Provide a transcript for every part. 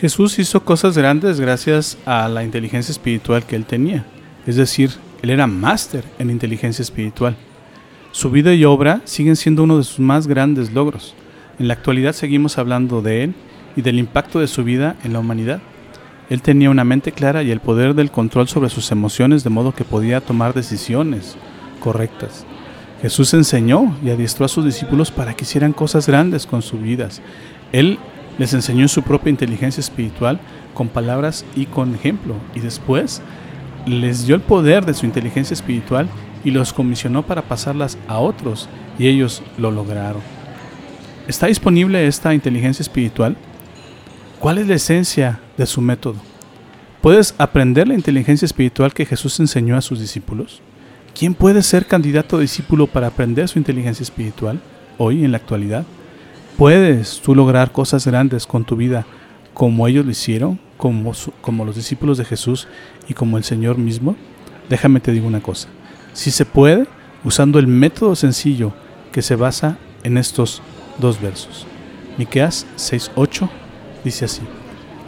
Jesús hizo cosas grandes gracias a la inteligencia espiritual que él tenía. Es decir, él era máster en inteligencia espiritual. Su vida y obra siguen siendo uno de sus más grandes logros. En la actualidad seguimos hablando de él y del impacto de su vida en la humanidad. Él tenía una mente clara y el poder del control sobre sus emociones de modo que podía tomar decisiones correctas. Jesús enseñó y adiestró a sus discípulos para que hicieran cosas grandes con sus vidas. Él les enseñó su propia inteligencia espiritual con palabras y con ejemplo. Y después les dio el poder de su inteligencia espiritual y los comisionó para pasarlas a otros. Y ellos lo lograron. ¿Está disponible esta inteligencia espiritual? ¿Cuál es la esencia de su método? ¿Puedes aprender la inteligencia espiritual que Jesús enseñó a sus discípulos? ¿Quién puede ser candidato a discípulo para aprender su inteligencia espiritual hoy en la actualidad? ¿Puedes tú lograr cosas grandes con tu vida como ellos lo hicieron, como, los discípulos de Jesús y como el Señor mismo? Déjame te digo una cosa. Si se puede, usando el método sencillo que se basa en estos dos versos. Miqueas 6:8 dice así: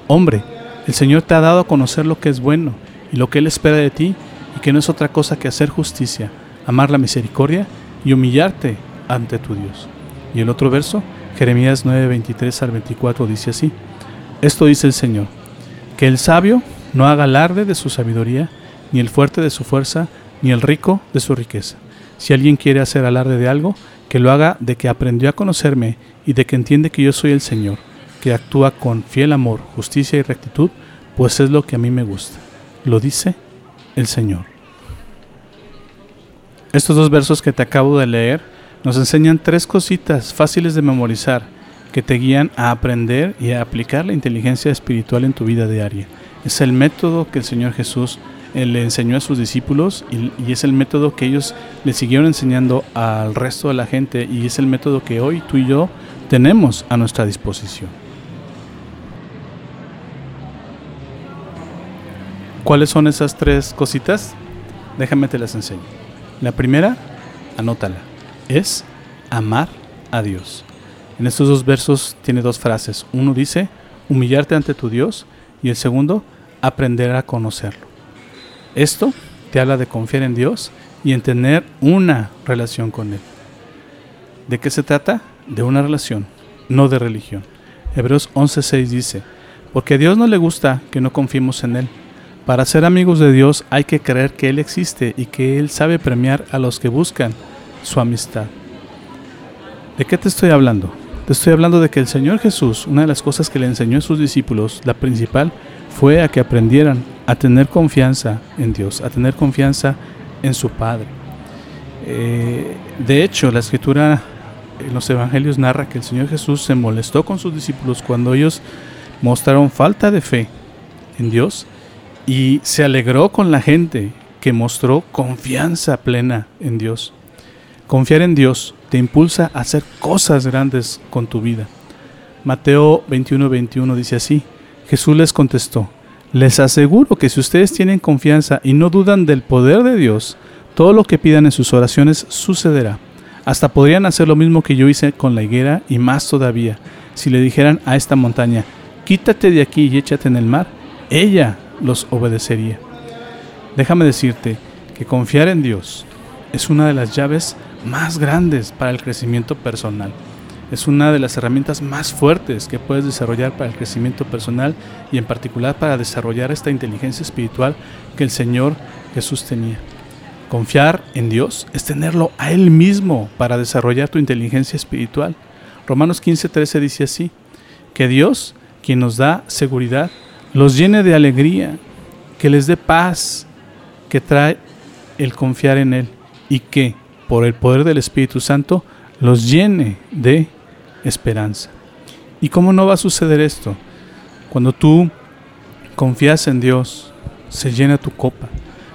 Hombre, el Señor te ha dado a conocer lo que es bueno y lo que él espera de ti y que no es otra cosa que hacer justicia, amar la misericordia y humillarte ante tu Dios. Y el otro verso, Jeremías 9, 23 al 24 dice así, esto dice el Señor, que el sabio no haga alarde de su sabiduría, ni el fuerte de su fuerza, ni el rico de su riqueza. Si alguien quiere hacer alarde de algo, que lo haga de que aprendió a conocerme y de que entiende que yo soy el Señor, que actúa con fiel amor, justicia y rectitud, pues es lo que a mí me gusta. Lo dice el Señor. Estos dos versos que te acabo de leer nos enseñan tres cositas fáciles de memorizar que te guían a aprender y a aplicar la inteligencia espiritual en tu vida diaria. Es el método que el Señor Jesús le enseñó a sus discípulos y, es el método que ellos le siguieron enseñando al resto de la gente y es el método que hoy tú y yo tenemos a nuestra disposición. ¿Cuáles son esas tres cositas? Déjame te las enseño. La primera, anótala es amar a Dios. En estos dos versos tiene dos frases. Uno dice, humillarte ante tu Dios y el segundo, aprender a conocerlo. Esto te habla de confiar en Dios y en tener una relación con Él. ¿De qué se trata? De una relación, no de religión. Hebreos 11:6 dice, porque a Dios no le gusta que no confiemos en Él. Para ser amigos de Dios hay que creer que Él existe y que Él sabe premiar a los que buscan su amistad. ¿De qué te estoy hablando? Te estoy hablando de que el Señor Jesús, una de las cosas que le enseñó a sus discípulos, la principal, fue a que aprendieran a tener confianza en Dios, a tener confianza en su Padre. Eh, de hecho, la escritura en los evangelios narra que el Señor Jesús se molestó con sus discípulos cuando ellos mostraron falta de fe en Dios y se alegró con la gente que mostró confianza plena en Dios. Confiar en Dios te impulsa a hacer cosas grandes con tu vida. Mateo 21, 21 dice así, Jesús les contestó, les aseguro que si ustedes tienen confianza y no dudan del poder de Dios, todo lo que pidan en sus oraciones sucederá. Hasta podrían hacer lo mismo que yo hice con la higuera y más todavía. Si le dijeran a esta montaña, quítate de aquí y échate en el mar, ella los obedecería. Déjame decirte que confiar en Dios es una de las llaves más grandes para el crecimiento personal. Es una de las herramientas más fuertes que puedes desarrollar para el crecimiento personal y en particular para desarrollar esta inteligencia espiritual que el Señor Jesús tenía. Confiar en Dios es tenerlo a Él mismo para desarrollar tu inteligencia espiritual. Romanos 15:13 dice así, que Dios, quien nos da seguridad, los llene de alegría, que les dé paz, que trae el confiar en Él y que por el poder del Espíritu Santo, los llene de esperanza. ¿Y cómo no va a suceder esto? Cuando tú confías en Dios se llena tu copa.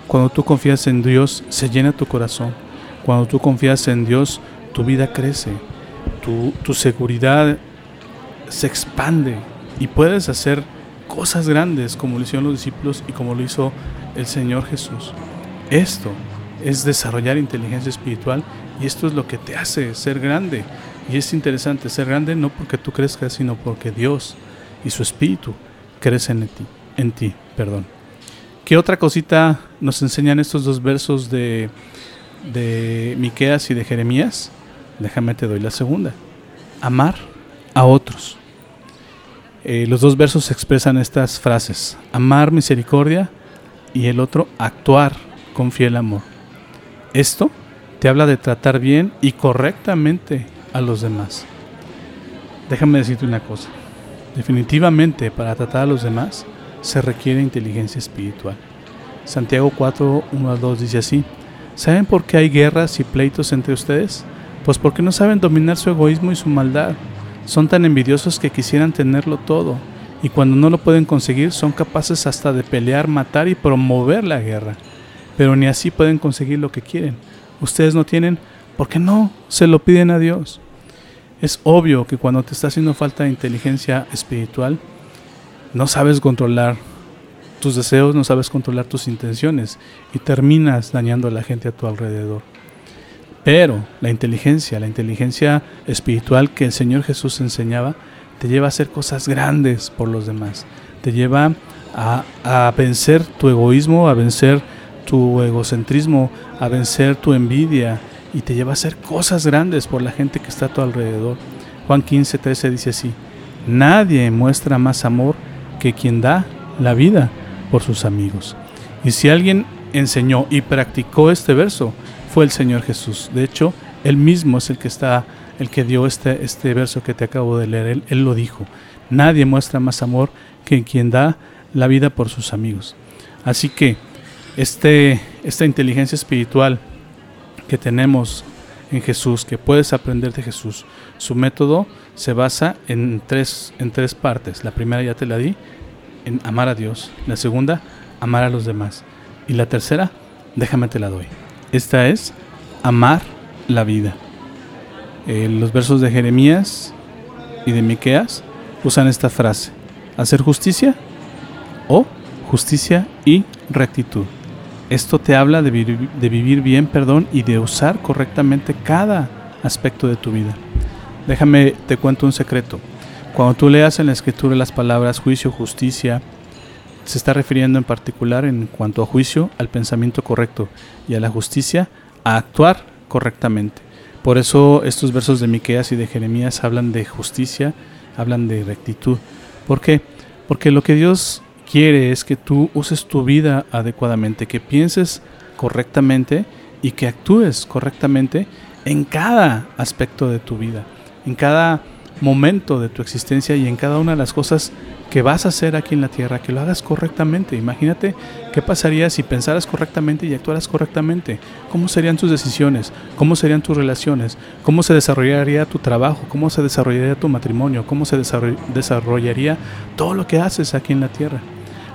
Cuando tú confías en Dios, se llena tu corazón. Cuando tú confías en Dios, tu vida crece, tu, tu seguridad se expande y puedes hacer cosas grandes como lo hicieron los discípulos y como lo hizo el Señor Jesús. Esto es desarrollar inteligencia espiritual y esto es lo que te hace ser grande. Y es interesante ser grande no porque tú crezcas, sino porque Dios y su espíritu crecen en ti, en ti, perdón. ¿Qué otra cosita nos enseñan estos dos versos de, de Miqueas y de Jeremías? Déjame te doy la segunda. Amar a otros. Eh, los dos versos expresan estas frases. Amar misericordia y el otro actuar con fiel amor. Esto te habla de tratar bien y correctamente a los demás. Déjame decirte una cosa. Definitivamente para tratar a los demás se requiere inteligencia espiritual. Santiago 4, 1 a 2 dice así, ¿saben por qué hay guerras y pleitos entre ustedes? Pues porque no saben dominar su egoísmo y su maldad. Son tan envidiosos que quisieran tenerlo todo, y cuando no lo pueden conseguir son capaces hasta de pelear, matar y promover la guerra. Pero ni así pueden conseguir lo que quieren. Ustedes no tienen porque no se lo piden a Dios. Es obvio que cuando te está haciendo falta inteligencia espiritual, no sabes controlar tus deseos, no sabes controlar tus intenciones y terminas dañando a la gente a tu alrededor. Pero la inteligencia, la inteligencia espiritual que el Señor Jesús enseñaba, te lleva a hacer cosas grandes por los demás. Te lleva a, a vencer tu egoísmo, a vencer tu egocentrismo, a vencer tu envidia y te lleva a hacer cosas grandes por la gente que está a tu alrededor. Juan 15, 13 dice así, nadie muestra más amor que quien da la vida por sus amigos. Y si alguien enseñó y practicó este verso, fue el Señor Jesús. De hecho, él mismo es el que está, el que dio este, este verso que te acabo de leer. Él, él lo dijo. Nadie muestra más amor que quien da la vida por sus amigos. Así que este, esta inteligencia espiritual que tenemos en Jesús, que puedes aprender de Jesús, su método se basa en tres, en tres partes. La primera ya te la di, en amar a Dios. La segunda, amar a los demás. Y la tercera, déjame te la doy. Esta es amar la vida. Eh, los versos de Jeremías y de Miqueas usan esta frase: hacer justicia o justicia y rectitud. Esto te habla de, vivir bien, perdón, y de usar correctamente cada aspecto de tu vida. Déjame te cuento un secreto. Cuando tú leas en la escritura las palabras juicio, justicia, se está refiriendo en particular en cuanto a juicio al pensamiento correcto y a la justicia a actuar correctamente. Por eso estos versos de Miqueas y de Jeremías hablan de justicia, hablan de rectitud. ¿Por qué? Porque lo que Dios quiere es que tú uses tu vida adecuadamente, que pienses correctamente y que actúes correctamente en cada aspecto de tu vida, en cada momento de tu existencia y en cada una de las cosas que vas a hacer aquí en la tierra, que lo hagas correctamente. Imagínate qué pasaría si pensaras correctamente y actuaras correctamente. ¿Cómo serían tus decisiones? ¿Cómo serían tus relaciones? ¿Cómo se desarrollaría tu trabajo? ¿Cómo se desarrollaría tu matrimonio? ¿Cómo se desarrollaría todo lo que haces aquí en la tierra?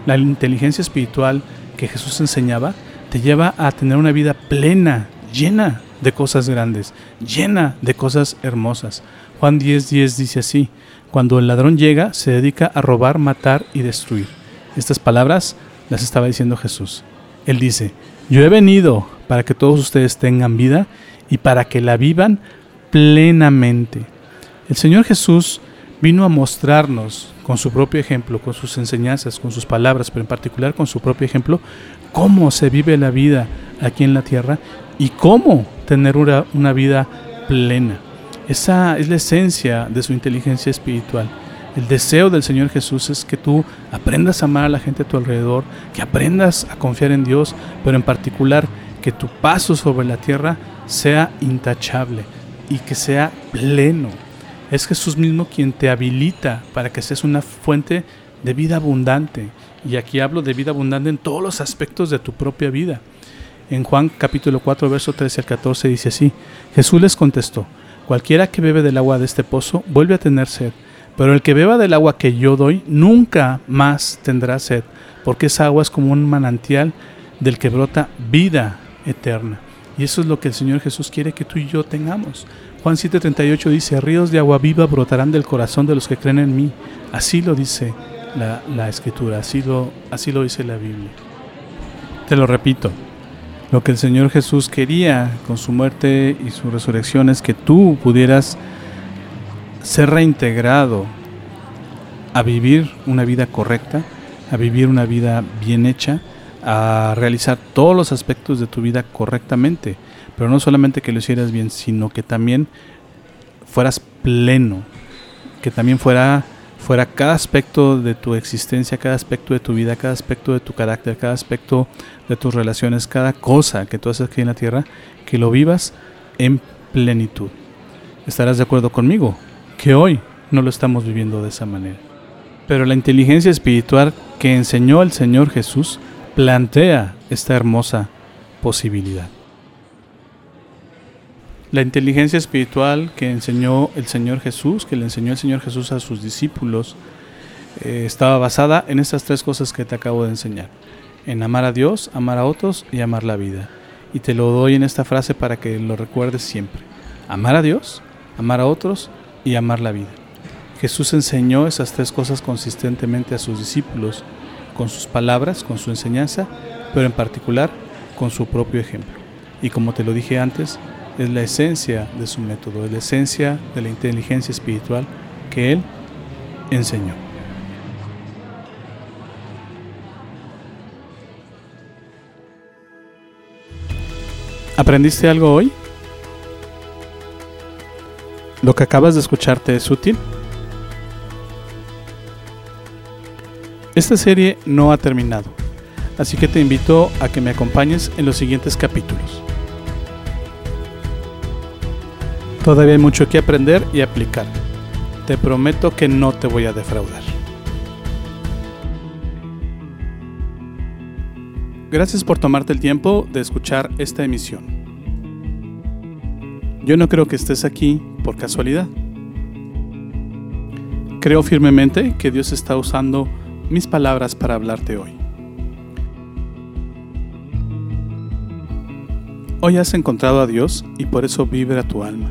La inteligencia espiritual que Jesús enseñaba te lleva a tener una vida plena, llena de cosas grandes, llena de cosas hermosas. Juan 10:10 dice así, cuando el ladrón llega se dedica a robar, matar y destruir. Estas palabras las estaba diciendo Jesús. Él dice, yo he venido para que todos ustedes tengan vida y para que la vivan plenamente. El Señor Jesús vino a mostrarnos con su propio ejemplo, con sus enseñanzas, con sus palabras, pero en particular con su propio ejemplo, cómo se vive la vida aquí en la tierra y cómo tener una, una vida plena. Esa es la esencia de su inteligencia espiritual. El deseo del Señor Jesús es que tú aprendas a amar a la gente a tu alrededor, que aprendas a confiar en Dios, pero en particular que tu paso sobre la tierra sea intachable y que sea pleno. Es Jesús mismo quien te habilita para que seas una fuente de vida abundante. Y aquí hablo de vida abundante en todos los aspectos de tu propia vida. En Juan capítulo 4, verso 13 al 14 dice así, Jesús les contestó, Cualquiera que bebe del agua de este pozo vuelve a tener sed, Pero el que beba del agua que yo doy, nunca más tendrá sed, porque esa agua es como un manantial del que brota vida eterna. Y eso es lo que el Señor Jesús quiere que tú y yo tengamos. Juan 7:38 dice, ríos de agua viva brotarán del corazón de los que creen en mí. Así lo dice la, escritura, así lo, así lo dice la Biblia. Te lo repito, lo que el Señor Jesús quería con su muerte y su resurrección es que tú pudieras ser reintegrado a vivir una vida correcta, a vivir una vida bien hecha, a realizar todos los aspectos de tu vida correctamente, pero no solamente que lo hicieras bien, sino que también fueras pleno, que también fuera fuera cada aspecto de tu existencia, cada aspecto de tu vida, cada aspecto de tu carácter, cada aspecto de tus relaciones, cada cosa que tú haces aquí en la tierra, que lo vivas en plenitud. ¿Estarás de acuerdo conmigo? Que hoy no lo estamos viviendo de esa manera. Pero la inteligencia espiritual que enseñó el Señor Jesús plantea esta hermosa posibilidad. La inteligencia espiritual que enseñó el Señor Jesús, que le enseñó el Señor Jesús a sus discípulos, eh, estaba basada en estas tres cosas que te acabo de enseñar. En amar a Dios, amar a otros y amar la vida. Y te lo doy en esta frase para que lo recuerdes siempre. Amar a Dios, amar a otros y amar la vida. Jesús enseñó esas tres cosas consistentemente a sus discípulos, con sus palabras, con su enseñanza, pero en particular con su propio ejemplo. Y como te lo dije antes, es la esencia de su método, es la esencia de la inteligencia espiritual que él enseñó. ¿Aprendiste algo hoy? ¿Lo que acabas de escucharte es útil? Esta serie no ha terminado, así que te invito a que me acompañes en los siguientes capítulos. Todavía hay mucho que aprender y aplicar. Te prometo que no te voy a defraudar. Gracias por tomarte el tiempo de escuchar esta emisión. Yo no creo que estés aquí por casualidad. Creo firmemente que Dios está usando mis palabras para hablarte hoy. Hoy has encontrado a Dios y por eso vibra tu alma.